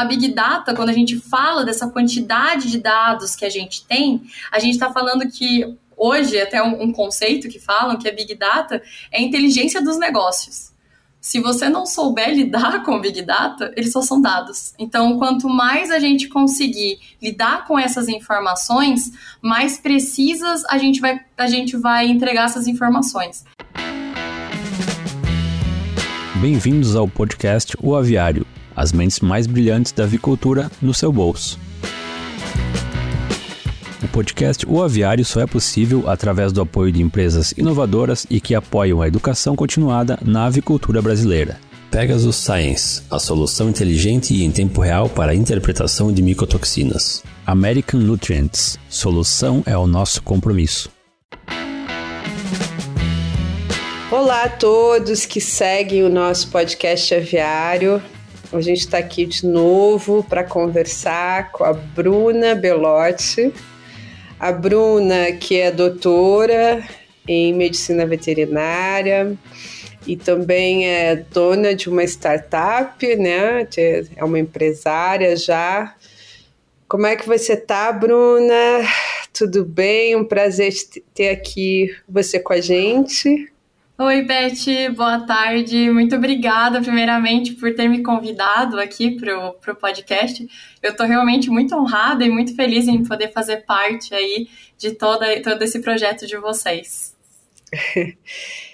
a Big Data, quando a gente fala dessa quantidade de dados que a gente tem, a gente está falando que hoje, até um, um conceito que falam que a Big Data é a inteligência dos negócios se você não souber lidar com Big Data, eles só são dados. Então, quanto mais a gente conseguir lidar com essas informações, mais precisas a gente vai, a gente vai entregar essas informações. Bem-vindos ao podcast O Aviário, as mentes mais brilhantes da avicultura no seu bolso. O podcast O Aviário só é possível através do apoio de empresas inovadoras e que apoiam a educação continuada na avicultura brasileira. Pegasus Science, a solução inteligente e em tempo real para a interpretação de micotoxinas. American Nutrients, solução é o nosso compromisso. Olá a todos que seguem o nosso podcast aviário. A gente está aqui de novo para conversar com a Bruna Belotti, a Bruna, que é doutora em medicina veterinária e também é dona de uma startup, né? É uma empresária já. Como é que você tá, Bruna? Tudo bem? Um prazer ter aqui você com a gente. Oi, Beth, boa tarde. Muito obrigada, primeiramente, por ter me convidado aqui para o podcast. Eu estou realmente muito honrada e muito feliz em poder fazer parte aí de toda, todo esse projeto de vocês.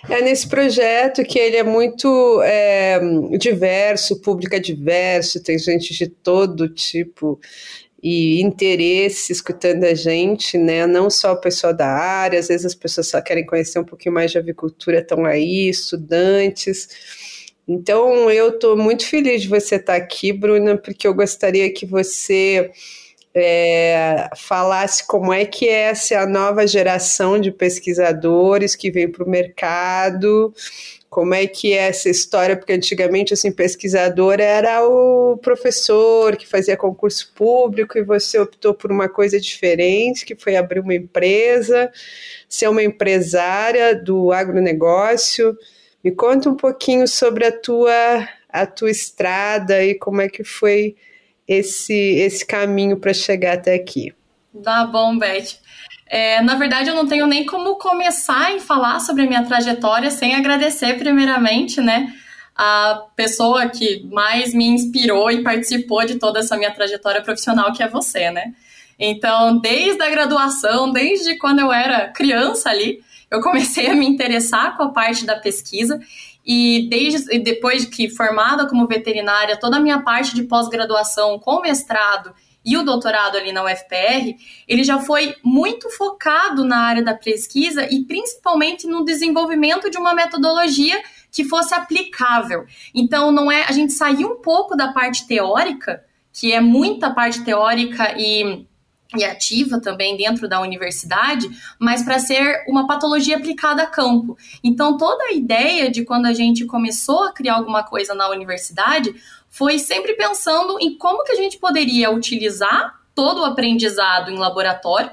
É nesse projeto que ele é muito é, diverso, público é diverso, tem gente de todo tipo e interesse escutando a gente, né? Não só o pessoal da área, às vezes as pessoas só querem conhecer um pouquinho mais de avicultura, estão aí, estudantes. Então, eu estou muito feliz de você estar aqui, Bruna, porque eu gostaria que você é, falasse como é que é essa nova geração de pesquisadores que vem para o mercado, como é que é essa história, porque antigamente, assim, pesquisador era o professor que fazia concurso público e você optou por uma coisa diferente, que foi abrir uma empresa, ser uma empresária do agronegócio. Me conta um pouquinho sobre a tua, a tua estrada e como é que foi esse, esse caminho para chegar até aqui. Tá bom, Beth. É, na verdade, eu não tenho nem como começar em falar sobre a minha trajetória sem agradecer, primeiramente, né, a pessoa que mais me inspirou e participou de toda essa minha trajetória profissional, que é você, né? Então, desde a graduação, desde quando eu era criança ali, eu comecei a me interessar com a parte da pesquisa e desde depois que formada como veterinária, toda a minha parte de pós-graduação com mestrado e o doutorado ali na UFPR, ele já foi muito focado na área da pesquisa e principalmente no desenvolvimento de uma metodologia que fosse aplicável. Então, não é a gente saiu um pouco da parte teórica, que é muita parte teórica e e ativa também dentro da universidade, mas para ser uma patologia aplicada a campo. Então, toda a ideia de quando a gente começou a criar alguma coisa na universidade foi sempre pensando em como que a gente poderia utilizar todo o aprendizado em laboratório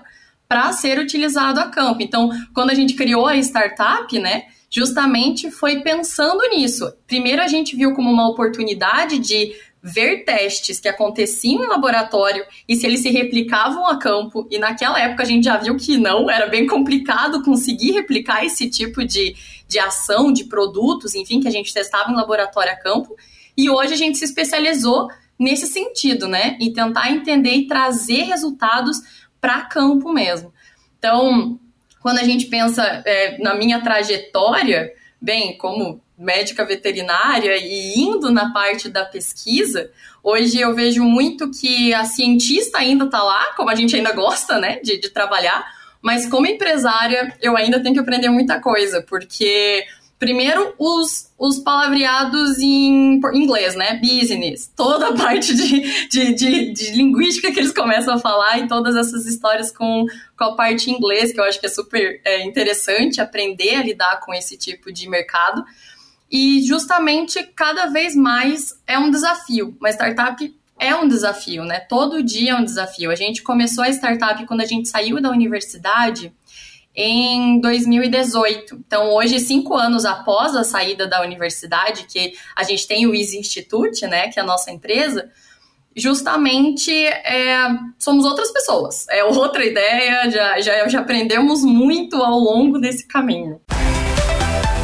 para ser utilizado a campo. Então, quando a gente criou a startup, né, justamente foi pensando nisso. Primeiro a gente viu como uma oportunidade de ver testes que aconteciam em laboratório e se eles se replicavam a campo. E naquela época a gente já viu que não, era bem complicado conseguir replicar esse tipo de, de ação, de produtos, enfim, que a gente testava em laboratório a campo. E hoje a gente se especializou nesse sentido, né? E tentar entender e trazer resultados para campo mesmo. Então, quando a gente pensa é, na minha trajetória, bem, como médica veterinária e indo na parte da pesquisa, hoje eu vejo muito que a cientista ainda está lá, como a gente ainda gosta, né, de, de trabalhar, mas como empresária eu ainda tenho que aprender muita coisa, porque Primeiro, os, os palavreados em inglês, né? Business. Toda a parte de, de, de, de, linguística que eles começam a falar e todas essas histórias com, com a parte em inglês, que eu acho que é super é, interessante aprender a lidar com esse tipo de mercado. E justamente cada vez mais é um desafio. Uma startup é um desafio, né? Todo dia é um desafio. A gente começou a startup quando a gente saiu da universidade em 2018. Então, hoje, cinco anos após a saída da universidade, que a gente tem o Easy Institute, né, que é a nossa empresa, justamente é, somos outras pessoas. É outra ideia, já, já, já aprendemos muito ao longo desse caminho.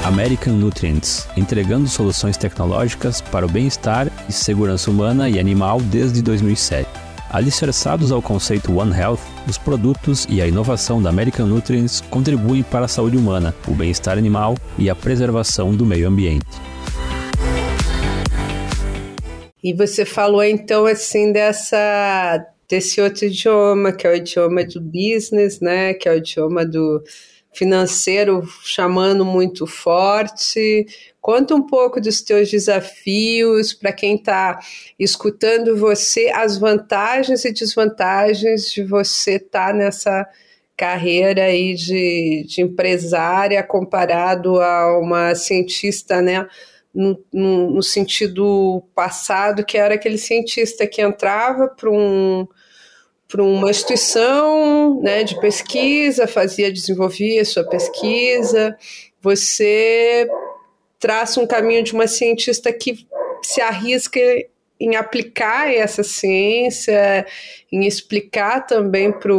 American Nutrients, entregando soluções tecnológicas para o bem-estar e segurança humana e animal desde 2007. Alicerçados ao conceito One Health, os produtos e a inovação da American Nutrients contribuem para a saúde humana, o bem-estar animal e a preservação do meio ambiente. E você falou então assim dessa desse outro idioma, que é o idioma do business, né, que é o idioma do financeiro chamando muito forte. Conta um pouco dos teus desafios para quem está escutando você, as vantagens e desvantagens de você estar tá nessa carreira aí de, de empresária comparado a uma cientista, né? No, no, no, sentido passado, que era aquele cientista que entrava para um, para uma instituição né, de pesquisa, fazia, desenvolvia sua pesquisa, você traça um caminho de uma cientista que se arrisca em aplicar essa ciência, em explicar também para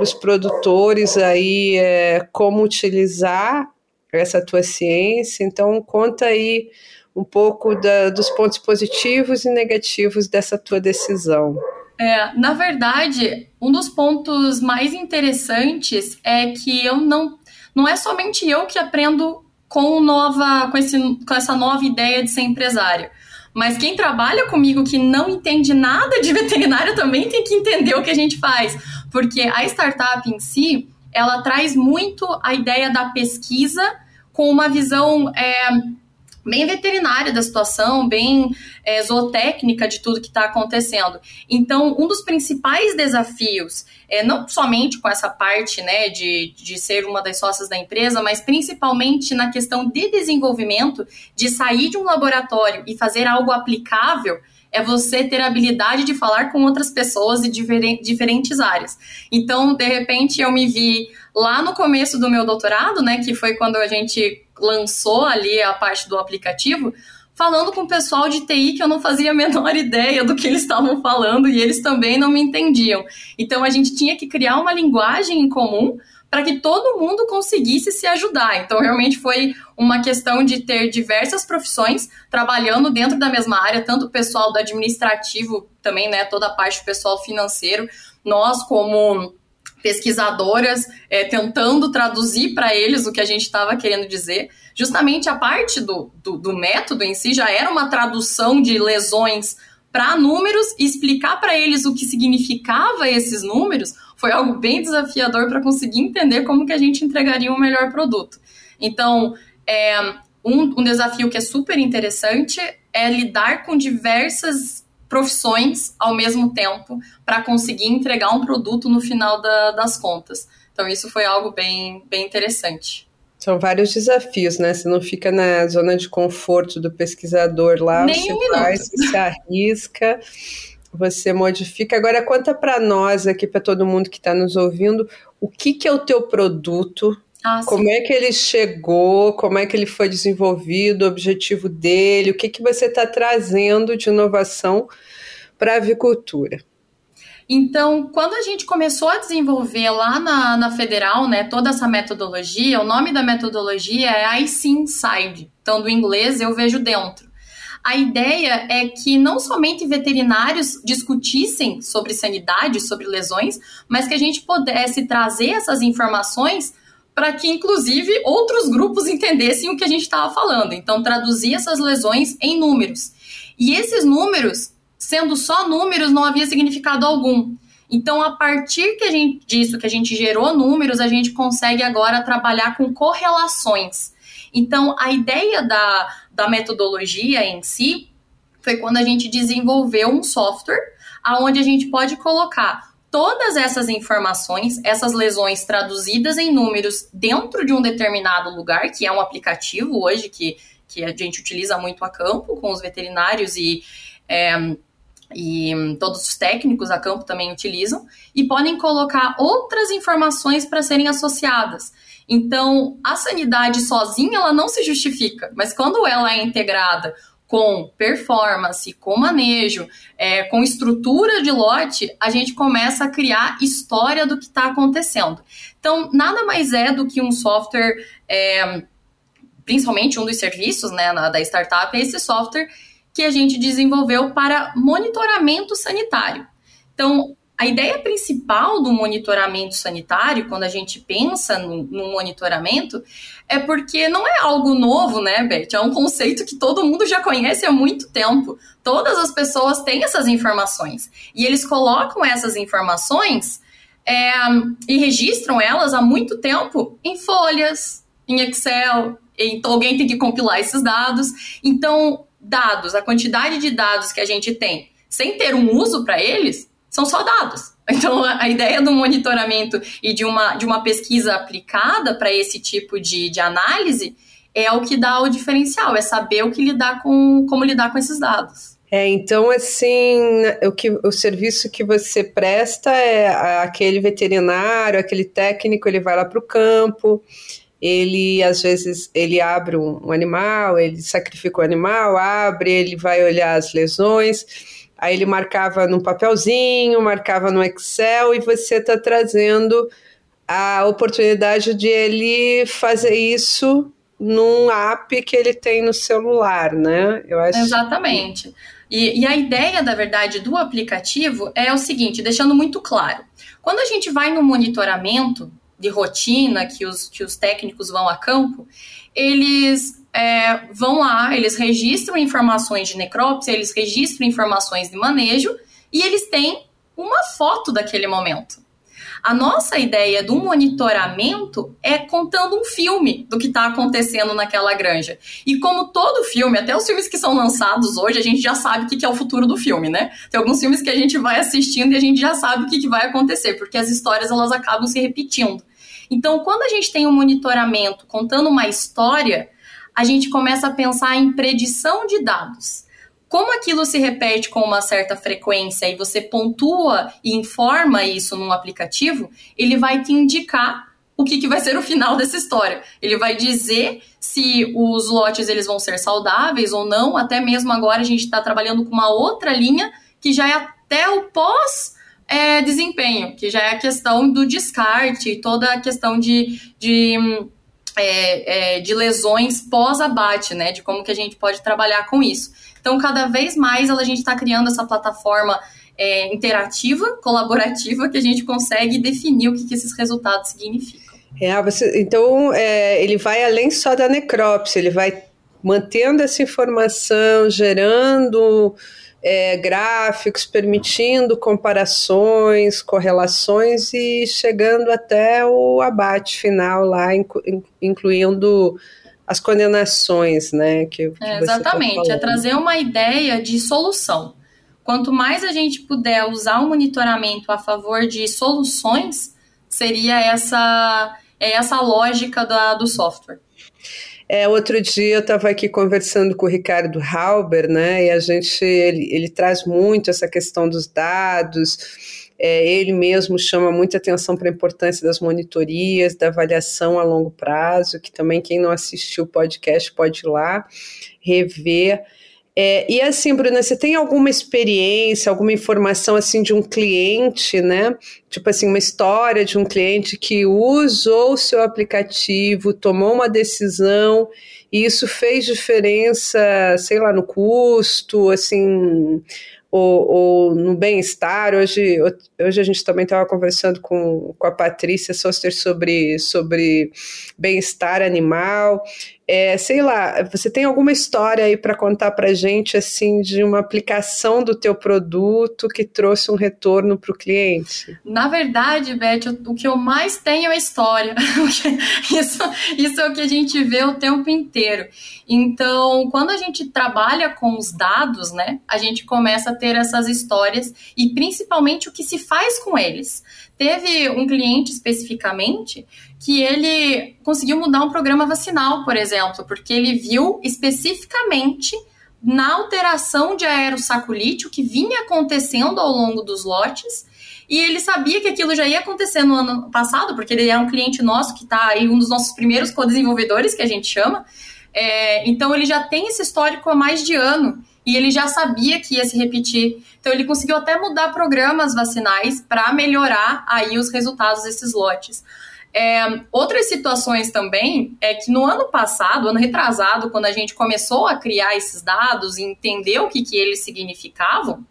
os produtores aí é, como utilizar essa tua ciência. Então conta aí um pouco da, dos pontos positivos e negativos dessa tua decisão. É, na verdade, um dos pontos mais interessantes é que eu não. Não é somente eu que aprendo com, nova, com, esse, com essa nova ideia de ser empresário. Mas quem trabalha comigo que não entende nada de veterinário também tem que entender o que a gente faz. Porque a startup em si, ela traz muito a ideia da pesquisa com uma visão é, bem veterinária da situação, bem é, zootécnica de tudo que está acontecendo. Então, um dos principais desafios, é, não somente com essa parte né, de, de ser uma das sócias da empresa, mas principalmente na questão de desenvolvimento, de sair de um laboratório e fazer algo aplicável, é você ter a habilidade de falar com outras pessoas de diferentes áreas. Então, de repente, eu me vi lá no começo do meu doutorado, né, que foi quando a gente lançou ali a parte do aplicativo, falando com o pessoal de TI que eu não fazia a menor ideia do que eles estavam falando e eles também não me entendiam. Então a gente tinha que criar uma linguagem em comum para que todo mundo conseguisse se ajudar. Então, realmente foi uma questão de ter diversas profissões trabalhando dentro da mesma área, tanto o pessoal do administrativo, também, né, toda a parte do pessoal financeiro, nós como pesquisadoras é, tentando traduzir para eles o que a gente estava querendo dizer. Justamente a parte do, do, do método em si já era uma tradução de lesões para números explicar para eles o que significava esses números foi algo bem desafiador para conseguir entender como que a gente entregaria um melhor produto. Então, é, um, um desafio que é super interessante é lidar com diversas profissões ao mesmo tempo para conseguir entregar um produto no final da, das contas. Então, isso foi algo bem, bem interessante. São vários desafios, né? Você não fica na zona de conforto do pesquisador lá, Nem você um minuto. se arrisca, você modifica. Agora conta para nós aqui, para todo mundo que está nos ouvindo, o que, que é o teu produto? Ah, como é que ele chegou? Como é que ele foi desenvolvido? O objetivo dele? O que, que você está trazendo de inovação para a avicultura? Então, quando a gente começou a desenvolver lá na, na Federal, né, toda essa metodologia, o nome da metodologia é I See Inside. Então, do inglês, eu vejo dentro. A ideia é que não somente veterinários discutissem sobre sanidade, sobre lesões, mas que a gente pudesse trazer essas informações para que, inclusive, outros grupos entendessem o que a gente estava falando. Então, traduzir essas lesões em números. E esses números sendo só números, não havia significado algum. Então, a partir que a gente, disso que a gente gerou números, a gente consegue agora trabalhar com correlações. Então, a ideia da, da metodologia em si foi quando a gente desenvolveu um software aonde a gente pode colocar todas essas informações, essas lesões traduzidas em números dentro de um determinado lugar, que é um aplicativo hoje que, que a gente utiliza muito a campo com os veterinários e é, e todos os técnicos a campo também utilizam, e podem colocar outras informações para serem associadas. Então, a sanidade sozinha ela não se justifica, mas quando ela é integrada com performance, com manejo, é, com estrutura de lote, a gente começa a criar história do que está acontecendo. Então, nada mais é do que um software, é, principalmente um dos serviços né, na, da startup, é esse software que a gente desenvolveu para monitoramento sanitário. Então, a ideia principal do monitoramento sanitário, quando a gente pensa no, no, monitoramento, é porque não é algo novo, né, Beth? É um conceito que todo mundo já conhece há muito tempo. Todas as pessoas têm essas informações. E eles colocam essas informações é, e registram elas há muito tempo em folhas, em Excel. Então, alguém tem que compilar esses dados. Então, dados, a quantidade de dados que a gente tem, sem ter um uso para eles, são só dados. Então, a ideia do monitoramento e de uma, de uma pesquisa aplicada para esse tipo de, de análise é o que dá o diferencial, é saber o que lidar com, como lidar com esses dados. É, então, assim, o, que, o serviço que você presta é aquele veterinário, aquele técnico, ele vai lá para o campo, ele, às vezes, ele abre um, um animal, ele sacrifica o animal, abre, ele vai olhar as lesões, Aí ele marcava num papelzinho, marcava no Excel e você está trazendo a oportunidade de ele fazer isso num app que ele tem no celular, né? Eu acho Exatamente. E, e, a ideia, da verdade, do aplicativo é o seguinte, deixando muito claro. Quando a gente vai no monitoramento de rotina que os, que os técnicos vão a campo, eles é, vão lá, eles registram informações de necrópsia, eles registram informações de manejo e eles têm uma foto daquele momento. A nossa ideia do monitoramento é contando um filme do que está acontecendo naquela granja. E como todo filme, até os filmes que são lançados hoje, a gente já sabe o que é o futuro do filme, né? Tem alguns filmes que a gente vai assistindo e a gente já sabe o que vai acontecer, porque as histórias elas acabam se repetindo. Então, quando a gente tem um monitoramento contando uma história, a gente começa a pensar em predição de dados. Como aquilo se repete com uma certa frequência e você pontua e informa isso num aplicativo, ele vai te indicar o que, que vai ser o final dessa história. Ele vai dizer se os lotes eles vão ser saudáveis ou não. Até mesmo agora a gente está trabalhando com uma outra linha que já é até o pós é, desempenho, que já é a questão do descarte toda a questão de, de é, é, de lesões pós-abate, né? De como que a gente pode trabalhar com isso. Então, cada vez mais a gente está criando essa plataforma é, interativa, colaborativa, que a gente consegue definir o que, que esses resultados significam. É, você, então, é, ele vai além só da necrópsia, ele vai mantendo essa informação, gerando é, gráficos, permitindo comparações, correlações e chegando até o abate final lá, inclu, incluindo as condenações, né? Que, que é, exatamente, tá é trazer uma ideia de solução. Quanto mais a gente puder usar o monitoramento a favor de soluções, seria essa, é essa lógica da, do software. É, outro dia eu estava aqui conversando com o Ricardo Halber, né? E a gente ele, ele traz muito essa questão dos dados. É, ele mesmo chama muita atenção para a importância das monitorias, da avaliação a longo prazo, que também quem não assistiu o podcast pode ir lá rever. É, e assim, Bruna, você tem alguma experiência, alguma informação assim de um cliente, né? Tipo assim, uma história de um cliente que usou o seu aplicativo, tomou uma decisão e isso fez diferença, sei lá, no custo, assim, ou, ou no bem-estar. Hoje, hoje a gente também estava conversando com, com a Patrícia Soster sobre, sobre bem-estar animal. É, sei lá, você tem alguma história aí para contar para gente assim de uma aplicação do teu produto que trouxe um retorno para o cliente? Na verdade, Beth, o que eu mais tenho é história. isso, isso é o que a gente vê o tempo inteiro. Então, quando a gente trabalha com os dados, né, a gente começa a ter essas histórias e principalmente o que se faz com eles. Teve um cliente especificamente que ele conseguiu mudar um programa vacinal, por exemplo, porque ele viu especificamente na alteração de aerossaculite, o que vinha acontecendo ao longo dos lotes, e ele sabia que aquilo já ia acontecer no ano passado, porque ele é um cliente nosso que está aí, um dos nossos primeiros co-desenvolvedores, que a gente chama, É, então ele já tem esse histórico há mais de ano e ele já sabia que ia se repetir. Então ele conseguiu até mudar programas vacinais para melhorar aí os resultados desses lotes. É, outras situações também é que no ano passado, ano retrasado, quando a gente começou a criar esses dados e entender o que, que eles significavam,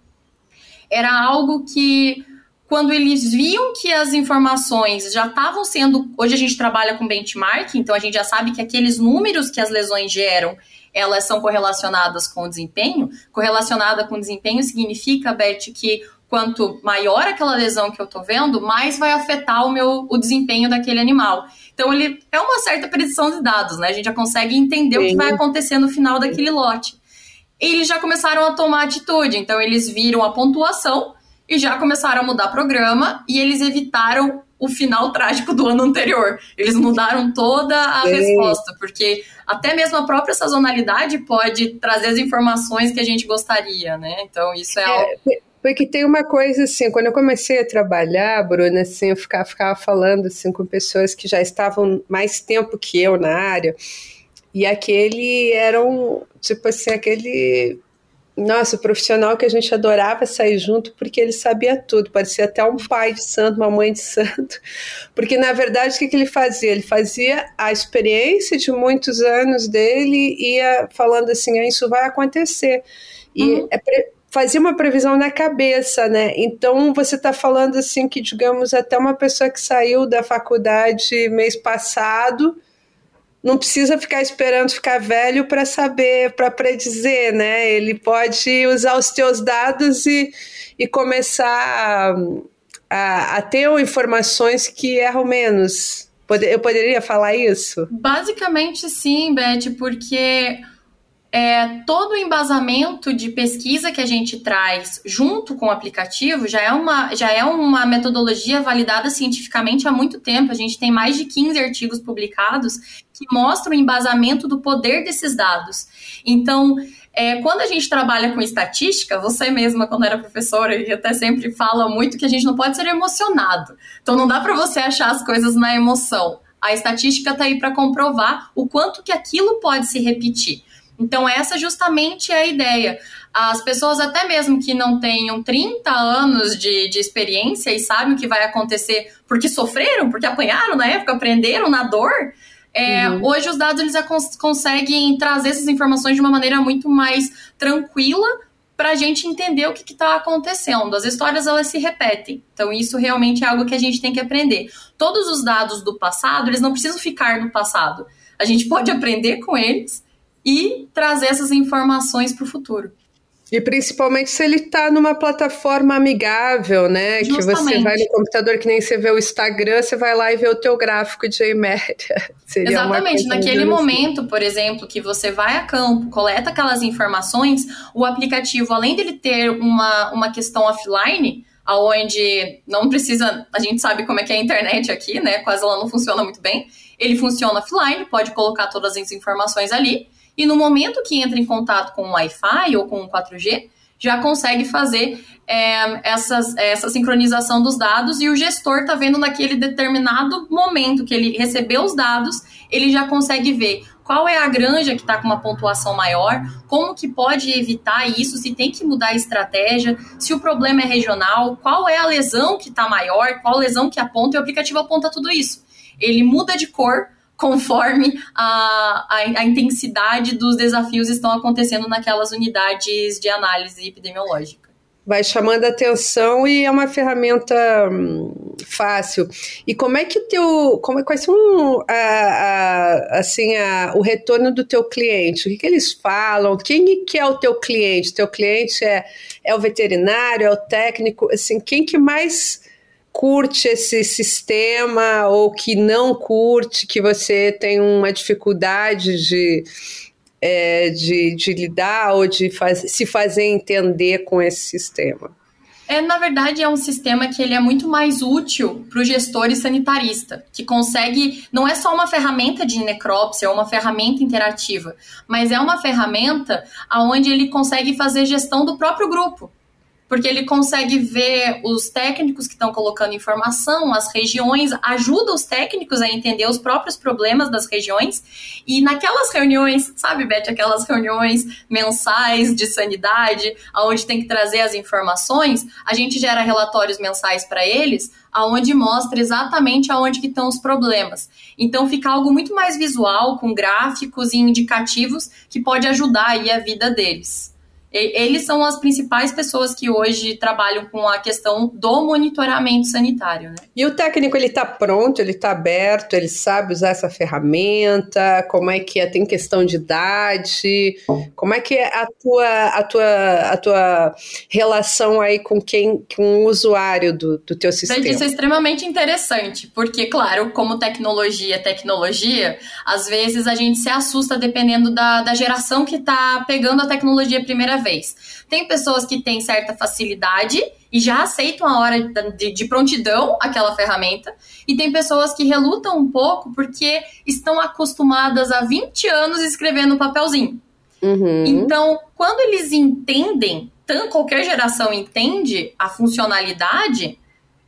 era algo que quando eles viam que as informações já estavam sendo. Hoje a gente trabalha com benchmark, então a gente já sabe que aqueles números que as lesões geram elas são correlacionadas com o desempenho. Correlacionada com o desempenho significa, Beth, que quanto maior aquela lesão que eu tô vendo, mais vai afetar o meu o desempenho daquele animal. Então ele é uma certa predição de dados, né? A gente já consegue entender Sim. o que vai acontecer no final daquele lote. E eles já começaram a tomar atitude, então eles viram a pontuação e já começaram a mudar programa e eles evitaram o final trágico do ano anterior. Eles mudaram toda a resposta, porque até mesmo a própria sazonalidade pode trazer as informações que a gente gostaria, né? Então, isso é, é algo. Porque tem uma coisa assim, quando eu comecei a trabalhar, Bruna, assim, eu ficava, ficava falando assim, com pessoas que já estavam mais tempo que eu na área, e aquele era um, tipo assim, aquele nossa, o profissional que a gente adorava sair junto porque ele sabia tudo, parecia até um pai de santo, uma mãe de santo. Porque na verdade o que, que ele fazia? Ele fazia a experiência de muitos anos dele e ia falando assim: ah, isso vai acontecer. E uhum. é fazia uma previsão na cabeça, né? Então você está falando assim que, digamos, até uma pessoa que saiu da faculdade mês passado não precisa ficar esperando ficar velho para saber, para predizer, né? Ele pode usar os teus dados e, e começar a, a ter informações que erram menos. Eu poderia falar isso? Basicamente, sim, Beth, porque é, todo o embasamento de pesquisa que a gente traz junto com o aplicativo já é, uma, já é uma metodologia validada cientificamente há muito tempo. A gente tem mais de 15 artigos publicados que mostram o embasamento do poder desses dados. Então, é, quando a gente trabalha com estatística, você mesma, quando era professora, e até sempre fala muito que a gente não pode ser emocionado. Então, não dá para você achar as coisas na emoção. A estatística está aí para comprovar o quanto que aquilo pode se repetir. Então, essa justamente é a ideia. As pessoas, até mesmo que não tenham 30 anos de, de experiência e sabem o que vai acontecer porque sofreram, porque apanharam na época, aprenderam na dor, é, uhum. hoje os dados eles cons conseguem trazer essas informações de uma maneira muito mais tranquila para a gente entender o que está acontecendo. As histórias elas se repetem, então isso realmente é algo que a gente tem que aprender. Todos os dados do passado eles não precisam ficar no passado. A gente pode aprender com eles e trazer essas informações para o futuro. E principalmente se ele está numa plataforma amigável, né? Justamente. Que você vai no computador, que nem você vê o Instagram, você vai lá e vê o teu gráfico de média. Exatamente. Naquele momento, assim. por exemplo, que você vai a campo, coleta aquelas informações, o aplicativo, além dele ter uma, uma questão offline, aonde não precisa, a gente sabe como é que é a internet aqui, né? Quase ela não funciona muito bem. Ele funciona offline, pode colocar todas as informações ali e no momento que entra em contato com o Wi-Fi ou com o 4G, já consegue fazer é, essas, essa sincronização dos dados e o gestor está vendo naquele determinado momento que ele recebeu os dados, ele já consegue ver qual é a granja que está com uma pontuação maior, como que pode evitar isso, se tem que mudar a estratégia, se o problema é regional, qual é a lesão que está maior, qual lesão que aponta, e o aplicativo aponta tudo isso. Ele muda de cor conforme a, a, a, intensidade dos desafios estão acontecendo naquelas unidades de análise epidemiológica. Vai chamando atenção e é uma ferramenta hum, fácil. E como é que o teu, como, quais são a, a, assim a, o retorno do teu cliente? O que, que eles falam? Quem que é o teu cliente? Teu cliente é, é o veterinário, é o técnico? Assim, quem que mais curte esse sistema ou que não curte, que você tem uma dificuldade de, é, de, de, lidar ou de faz, se fazer entender com esse sistema? É, na verdade, é um sistema que ele é muito mais útil para o gestor e sanitarista, que consegue, não é só uma ferramenta de necrópsia, é uma ferramenta interativa, mas é uma ferramenta onde ele consegue fazer gestão do próprio grupo. Porque ele consegue ver os técnicos que estão colocando informação, as regiões, ajuda os técnicos a entender os próprios problemas das regiões. E naquelas reuniões, sabe, Beth, aquelas reuniões mensais de sanidade, onde tem que trazer as informações, a gente gera relatórios mensais para eles, aonde mostra exatamente aonde que estão os problemas. Então fica algo muito mais visual, com gráficos e indicativos que pode ajudar aí a vida deles eles são as principais pessoas que hoje trabalham com a questão do monitoramento sanitário. Né? E o técnico ele está pronto, ele está aberto, ele sabe usar essa ferramenta. Como é que é? Tem questão de idade? Como é que é a tua a tua a tua relação aí com quem com o usuário do, do teu sistema? Isso é extremamente interessante, porque claro, como tecnologia é tecnologia, às vezes a gente se assusta dependendo da, da geração que está pegando a tecnologia primeira vez. Tem pessoas que têm certa facilidade e já aceitam a hora de, de, prontidão aquela ferramenta, e tem pessoas que relutam um pouco porque estão acostumadas há 20 anos escrevendo papelzinho. Uhum. Então, quando eles entendem, tanto qualquer geração entende a funcionalidade,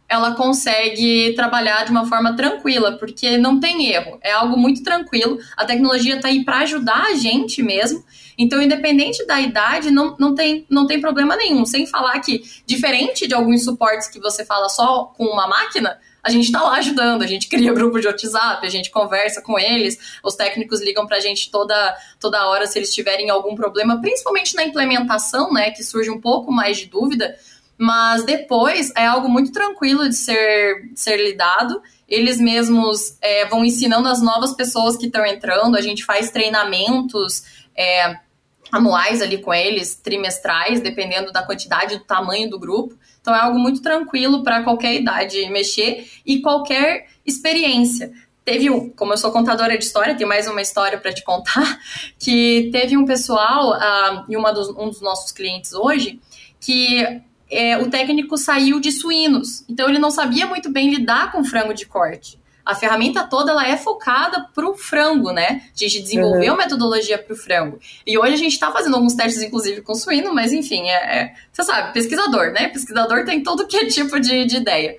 ela consegue trabalhar de uma forma tranquila, porque não tem erro, é algo muito tranquilo. A tecnologia está aí para ajudar a gente mesmo. Então, independente da idade, não, não, tem, não tem problema nenhum. Sem falar que, diferente de alguns suportes que você fala só com uma máquina, a gente está lá ajudando, a gente cria grupo de WhatsApp, a gente conversa com eles, os técnicos ligam para a gente toda, toda hora se eles tiverem algum problema, principalmente na implementação, né, que surge um pouco mais de dúvida, mas depois é algo muito tranquilo de ser, ser lidado. Eles mesmos é, vão ensinando as novas pessoas que estão entrando, a gente faz treinamentos é, anuais ali com eles, trimestrais, dependendo da quantidade, do tamanho do grupo. Então é algo muito tranquilo para qualquer idade mexer e qualquer experiência. Teve um, como eu sou contadora de história, tem mais uma história para te contar, que teve um pessoal, uh, e uma dos, um dos nossos clientes hoje, que é, o técnico saiu de suínos. Então ele não sabia muito bem lidar com frango de corte. A ferramenta toda ela é focada para o frango, né? A gente desenvolveu uhum. metodologia para o frango. E hoje a gente está fazendo alguns testes, inclusive, com suíno, mas enfim, é, é, você sabe, pesquisador, né? Pesquisador tem todo que é tipo de, de ideia.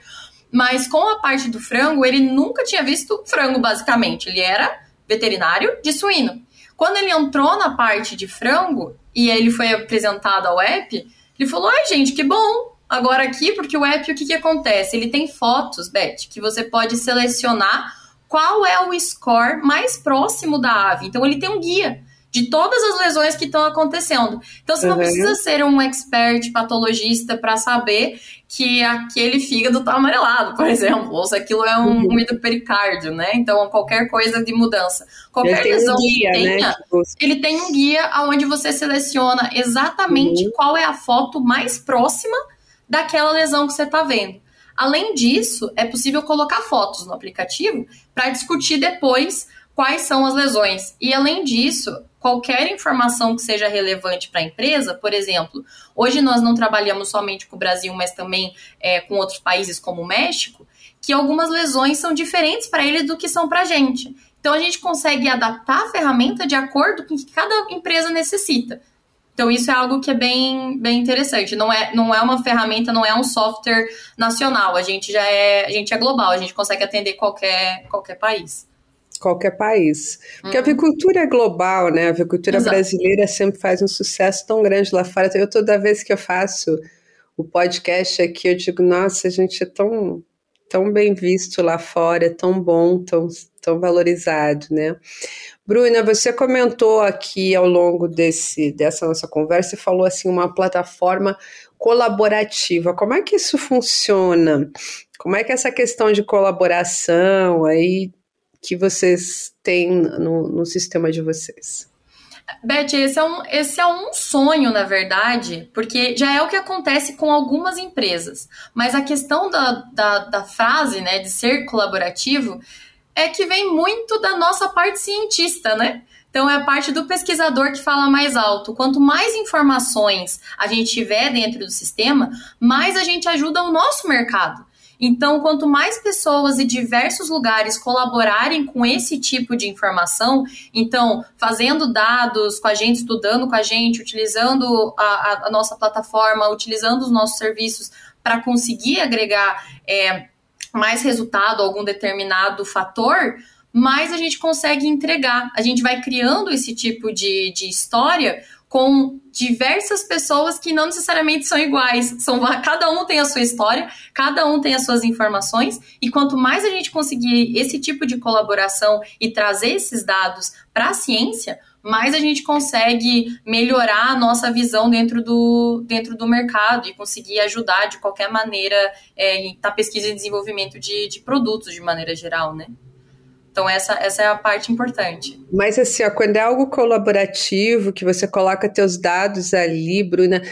Mas com a parte do frango, ele nunca tinha visto frango, basicamente. Ele era veterinário de suíno. Quando ele entrou na parte de frango e ele foi apresentado ao app, ele falou: ai, gente, que bom! Agora aqui, porque o app, o que, que acontece? Ele tem fotos, Beth, que você pode selecionar qual é o score mais próximo da ave. Então, ele tem um guia de todas as lesões que estão acontecendo. Então, você uhum. não precisa ser um expert patologista para saber que aquele fígado está amarelado, por exemplo, ou se aquilo é um uhum. pericárdio, né? Então, qualquer coisa de mudança. Qualquer lesão um guia, que tenha, né? ele tem um guia onde você seleciona exatamente uhum. qual é a foto mais próxima daquela lesão que você está vendo. Além disso, é possível colocar fotos no aplicativo para discutir depois quais são as lesões. E além disso, qualquer informação que seja relevante para a empresa, por exemplo, hoje nós não trabalhamos somente com o Brasil, mas também é, com outros países como o México, que algumas lesões são diferentes para eles do que são para a gente. Então a gente consegue adaptar a ferramenta de acordo com o que cada empresa necessita. Então isso é algo que é bem, bem interessante. Não é, não é uma ferramenta, não é um software nacional. A gente já é, a gente é global. A gente consegue atender qualquer, qualquer país qualquer país. Porque uhum. a avicultura é global, né? A avicultura Exato. brasileira sempre faz um sucesso tão grande lá fora. Eu, toda vez que eu faço o podcast aqui, eu digo, nossa, a gente é tão, tão bem visto lá fora, é tão bom, tão, tão valorizado, né? Bruna, você comentou aqui ao longo desse, dessa nossa conversa e falou assim, uma plataforma colaborativa. Como é que isso funciona? Como é que essa questão de colaboração aí que vocês têm no, no sistema de vocês? Beth, esse é, um, esse é um sonho, na verdade, porque já é o que acontece com algumas empresas. Mas a questão da, da, da frase, né, de ser colaborativo, é que vem muito da nossa parte cientista, né? Então, é a parte do pesquisador que fala mais alto. Quanto mais informações a gente tiver dentro do sistema, mais a gente ajuda o nosso mercado. Então, quanto mais pessoas e diversos lugares colaborarem com esse tipo de informação, então, fazendo dados com a gente, estudando com a gente, utilizando a, a nossa plataforma, utilizando os nossos serviços para conseguir agregar é, mais resultado a algum determinado fator, mais a gente consegue entregar. A gente vai criando esse tipo de, de história com diversas pessoas que não necessariamente são iguais. São, cada um tem a sua história, cada um tem as suas informações, e quanto mais a gente conseguir esse tipo de colaboração e trazer esses dados para a ciência, mais a gente consegue melhorar a nossa visão dentro do, dentro do mercado e conseguir ajudar de qualquer maneira é, na pesquisa e desenvolvimento de, de produtos de maneira geral, né? Então, essa, essa é a parte importante. Mas, assim, ó, quando é algo colaborativo, que você coloca teus dados ali, Bruna,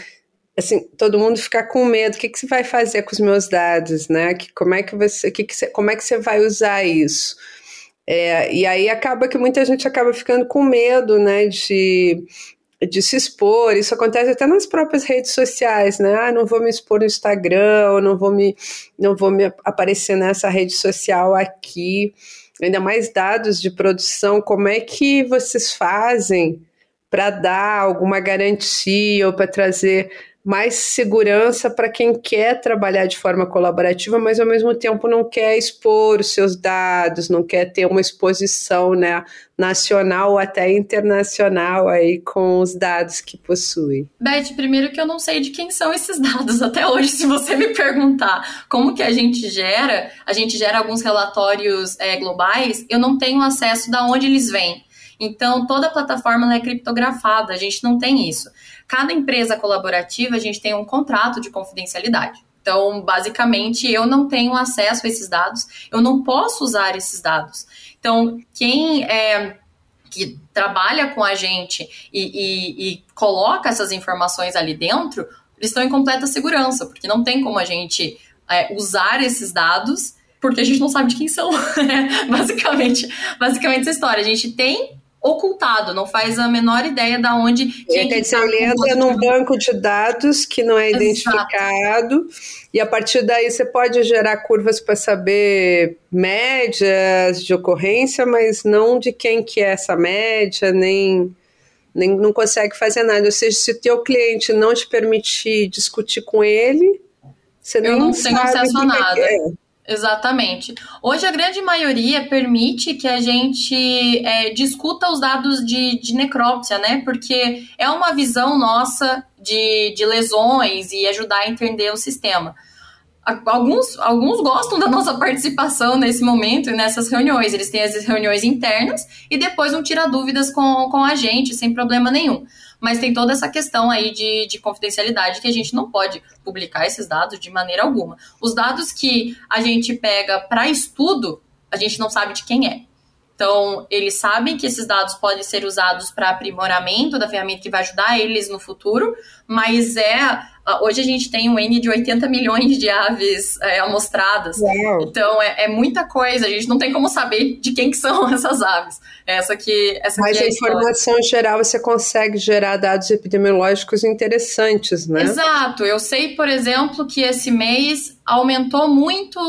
assim, todo mundo fica com medo. O que, que você vai fazer com os meus dados, né? Que, como, é que você, que que você, como é que você vai usar isso? É, e aí acaba que muita gente acaba ficando com medo, né, de, de se expor. Isso acontece até nas próprias redes sociais, né? Ah, não vou me expor no Instagram, ou não vou me, não vou me aparecer nessa rede social aqui ainda mais dados de produção, como é que vocês fazem para dar alguma garantia ou para trazer mais segurança para quem quer trabalhar de forma colaborativa, mas ao mesmo tempo não quer expor os seus dados, não quer ter uma exposição né, nacional ou até internacional aí com os dados que possui. Beth, primeiro que eu não sei de quem são esses dados até hoje, se você me perguntar como que a gente gera, a gente gera alguns relatórios é, globais, eu não tenho acesso da onde eles vêm. Então, toda a plataforma é criptografada, a gente não tem isso. Cada empresa colaborativa, a gente tem um contrato de confidencialidade. Então, basicamente, eu não tenho acesso a esses dados, eu não posso usar esses dados. Então, quem é, que trabalha com a gente e, e, e coloca essas informações ali dentro, eles estão em completa segurança, porque não tem como a gente é, usar esses dados porque a gente não sabe de quem são. basicamente, basicamente essa história. A gente tem ocultado, não faz a menor ideia de onde. Quem quer dizer, ele entra num banco de dados que não é Exato. identificado, e a partir daí você pode gerar curvas para saber médias de ocorrência, mas não de quem que é essa média, nem. Nem, não consegue fazer nada. Ou seja, se o teu cliente não te permitir discutir com ele, você Eu não tenho acesso a nada. É. Exatamente. Hoje a grande maioria permite que a gente é, discuta os dados de, de necrópsia, né? Porque é uma visão nossa de, de lesões e ajudar a entender o sistema. Alguns, alguns gostam da nossa participação nesse momento e nessas reuniões. Eles têm as reuniões internas e depois vão tirar dúvidas com, com a gente, sem problema nenhum mas tem toda essa questão aí de, de confidencialidade que a gente não pode publicar esses dados de maneira alguma. Os dados que a gente pega para estudo, a gente não sabe de quem é. Então, eles sabem que esses dados podem ser usados para aprimoramento da ferramenta que vai ajudar eles no futuro, mas é. Hoje a gente tem um N de 80 milhões de aves é, amostradas. Então, é, é, muita coisa. A gente não tem como saber de quem que são essas aves. Essa aqui, essa mas é a informação geral você consegue gerar dados epidemiológicos interessantes, né? Exato. Eu sei, por exemplo, que esse mês aumentou muito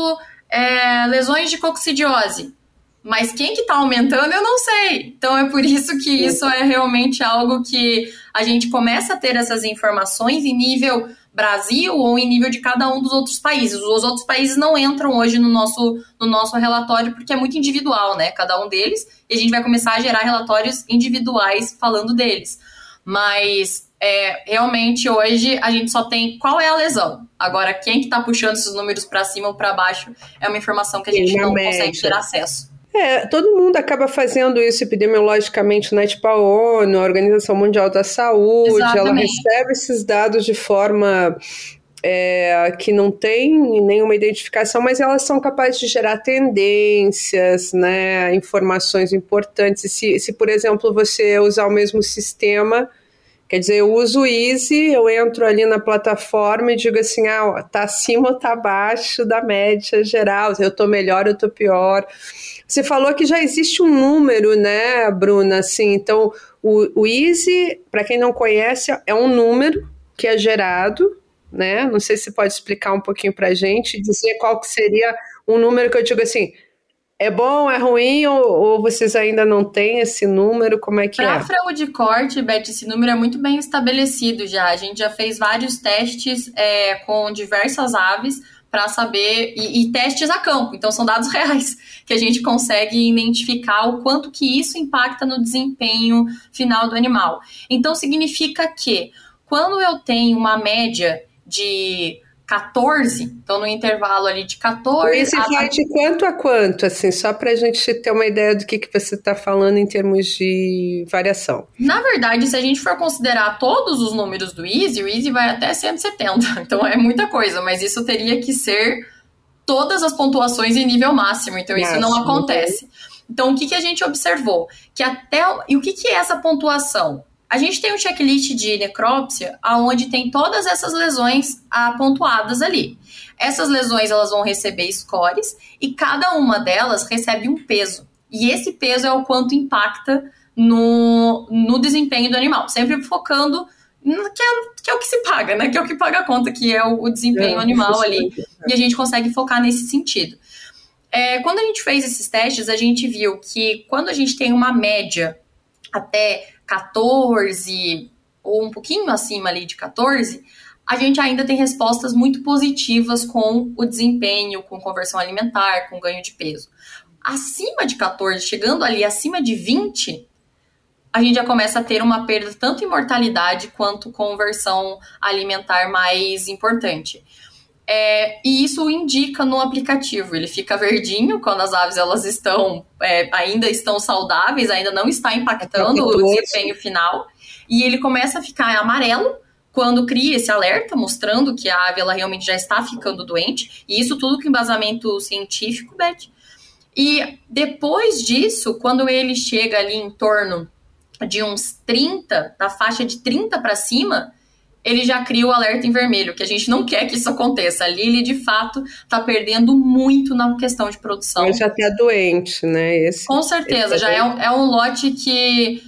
é, lesões de coccidiose. Mas quem que está aumentando, eu não sei. Então é por isso que isso é realmente algo que a gente começa a ter essas informações em nível Brasil ou em nível de cada um dos outros países. Os outros países não entram hoje no nosso, no nosso relatório porque é muito individual, né? Cada um deles. E a gente vai começar a gerar relatórios individuais falando deles. Mas é, realmente hoje a gente só tem qual é a lesão. Agora, quem que tá puxando esses números para cima ou para baixo é uma informação que a gente não consegue ter acesso. É, todo mundo acaba fazendo isso epidemiologicamente, né? Tipo a ONU, a Organização Mundial da Saúde, Exatamente. ela recebe esses dados de forma é, que não tem nenhuma identificação, mas elas são capazes de gerar tendências, né, informações importantes. E se, se, por exemplo, você usar o mesmo sistema, quer dizer, eu uso o Easy, eu entro ali na plataforma e digo assim, ah, tá acima ou tá abaixo da média geral, eu tô melhor, eu tô pior. Você falou que já existe um número, né, Bruna? Assim, então, o, o Easy, para quem não conhece, é um número que é gerado né? Não sei se você pode explicar um pouquinho para a gente, dizer qual que seria um número que eu digo assim, é bom, é ruim ou, ou, vocês ainda não têm esse número? Como é que pra é? Para frango de corte, Beth, esse número é muito bem estabelecido já. A gente já fez vários testes é, com diversas aves para saber e, e, testes a campo. Então são dados reais que a gente consegue identificar o quanto que isso impacta no desempenho final do animal. Então significa que quando eu tenho uma média de 14, então no intervalo ali de 14. Esse a... vai de quanto a quanto, assim, só para a gente ter uma ideia do que, que você está falando em termos de variação. Na verdade, se a gente for considerar todos os números do Easy, o Easy vai até 170, então é muita coisa, mas isso teria que ser todas as pontuações em nível máximo, então máximo, isso não acontece. Então, o que, que a gente observou? Que até. E o que, que é essa pontuação? A gente tem um checklist de necrópsia onde tem todas essas lesões pontuadas ali. Essas lesões elas vão receber scores e cada uma delas recebe um peso. E esse peso é o quanto impacta no, no desempenho do animal, sempre focando no que é, que é o que se paga, né? Que é o que paga a conta, que é o, o desempenho é, animal ali. E a gente consegue focar nesse sentido. É, quando a gente fez esses testes, a gente viu que quando a gente tem uma média até 14 ou um pouquinho acima ali de 14, a gente ainda tem respostas muito positivas com o desempenho, com conversão alimentar, com ganho de peso. Acima de 14, chegando ali acima de 20, a gente já começa a ter uma perda tanto em mortalidade quanto conversão alimentar mais importante. É, e isso indica no aplicativo. Ele fica verdinho quando as aves elas estão é, ainda estão saudáveis, ainda não está impactando o desempenho final. E ele começa a ficar amarelo quando cria esse alerta, mostrando que a ave ela realmente já está ficando doente. E isso tudo com embasamento científico, Beth. E depois disso, quando ele chega ali em torno de uns 30, na faixa de 30 para cima, ele já cria o alerta em vermelho, que a gente não quer que isso aconteça. A Lili, de fato, está perdendo muito na questão de produção. Ele já está doente, né? Esse, Com certeza, tá já é um, é um, lote que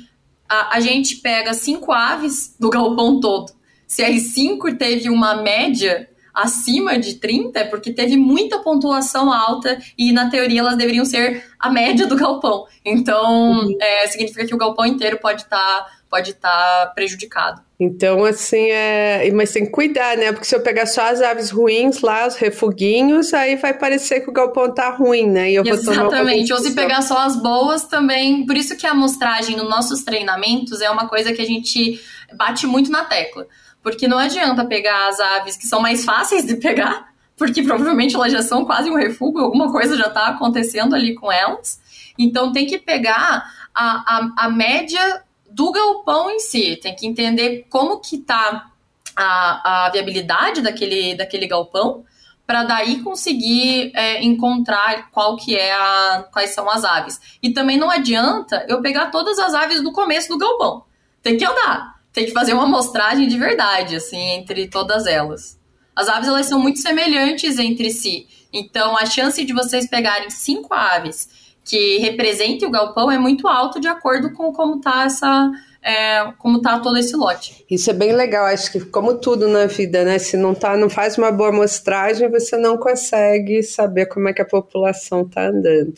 a, a gente pega cinco aves do galpão todo. Se as cinco teve uma média acima de 30, é porque teve muita pontuação alta e, na teoria, elas deveriam ser a média do galpão. Então, uhum. é, significa que o galpão inteiro pode estar tá, pode tá prejudicado. Então, assim, é. Mas tem que cuidar, né? Porque se eu pegar só as aves ruins lá, os refuguinhos, aí vai parecer que o galpão tá ruim, né? E eu vou Exatamente. Ou se pegar só as boas também. Por isso que a amostragem nos nossos treinamentos é uma coisa que a gente bate muito na tecla. Porque não adianta pegar as aves que são mais fáceis de pegar, porque provavelmente elas já são quase um refúgio, alguma coisa já tá acontecendo ali com elas. Então tem que pegar a, a, a média do galpão em si. Tem que entender como que tá a, a viabilidade daquele, daquele galpão para daí conseguir é, encontrar qual que é a, quais são as aves. E também não adianta eu pegar todas as aves do começo do galpão. Tem que andar, tem que fazer uma amostragem de verdade, assim, entre todas elas. As aves elas são muito semelhantes entre si. Então a chance de vocês pegarem cinco aves que represente o galpão é muito alto de acordo com como tá essa é, como tá todo esse lote. Isso é bem legal, acho que como tudo na vida, né? Se não tá, não faz uma boa amostragem, você não consegue saber como é que a população tá andando.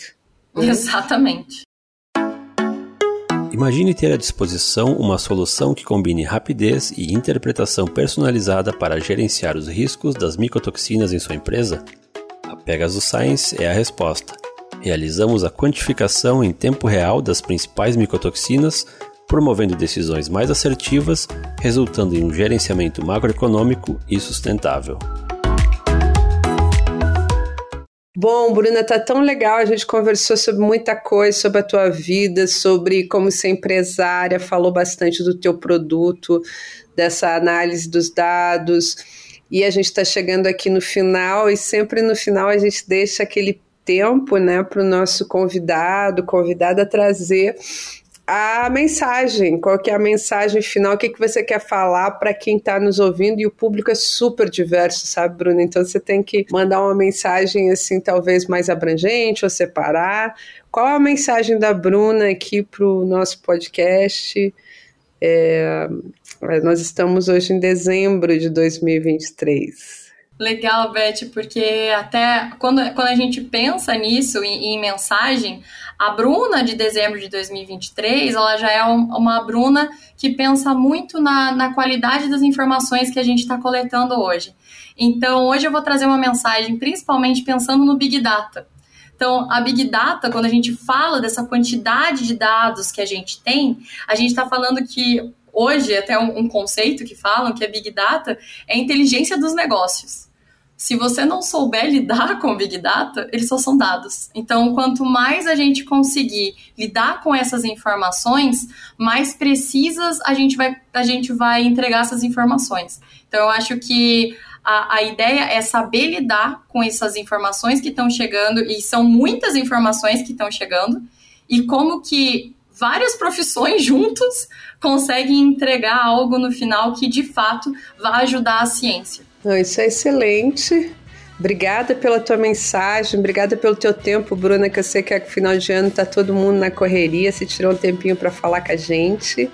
Né? Exatamente. Imagine ter à disposição uma solução que combine rapidez e interpretação personalizada para gerenciar os riscos das micotoxinas em sua empresa? A Pegasus Science é a resposta realizamos a quantificação em tempo real das principais micotoxinas, promovendo decisões mais assertivas, resultando em um gerenciamento macroeconômico e sustentável. Bom, Bruna, tá tão legal. A gente conversou sobre muita coisa, sobre a tua vida, sobre como ser empresária, falou bastante do teu produto, dessa análise dos dados. E a gente está chegando aqui no final, e sempre no final a gente deixa aquele tempo né, para o nosso convidado, convidada trazer a mensagem, qual que é a mensagem final, o que, que você quer falar para quem está nos ouvindo e o público é super diverso, sabe, Bruna? Então você tem que mandar uma mensagem assim, talvez mais abrangente ou separar. Qual a mensagem da Bruna aqui para o nosso podcast? É, Nós estamos hoje em dezembro de 2023. Legal, Beth, porque até quando, quando a gente pensa nisso em, em, mensagem, a Bruna de dezembro de 2023, ela já é um, uma Bruna que pensa muito na, na qualidade das informações que a gente está coletando hoje. Então, hoje eu vou trazer uma mensagem principalmente pensando no Big Data. Então, a Big Data, quando a gente fala dessa quantidade de dados que a gente tem, a gente está falando que hoje, até um, um conceito que falam que é Big Data, é a inteligência dos negócios. Se você não souber lidar com Big Data, eles só são dados. Então, quanto mais a gente conseguir lidar com essas informações, mais precisas a gente vai, a gente vai entregar essas informações. Então, eu acho que a, a ideia é saber lidar com essas informações que estão chegando, e são muitas informações que estão chegando, e como que várias profissões juntos conseguem entregar algo no final que de fato vai ajudar a ciência. Não, isso é excelente. Obrigada pela tua mensagem, obrigada pelo teu tempo, Bruna, que eu sei que no final de ano tá todo mundo na correria, se tirou um tempinho para falar com a gente.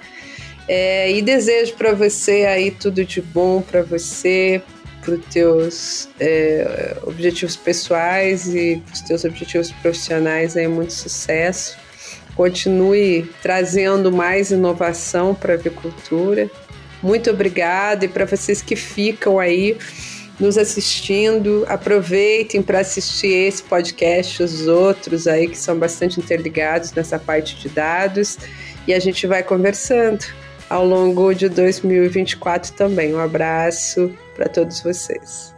É, e desejo para você aí tudo de bom para você, para os teus é, objetivos pessoais e para os teus objetivos profissionais aí muito sucesso. Continue trazendo mais inovação para a avicultura muito obrigada e para vocês que ficam aí nos assistindo, aproveitem para assistir esse podcast, os outros aí que são bastante interligados nessa parte de dados e a gente vai conversando ao longo de 2024 também. Um abraço para todos vocês.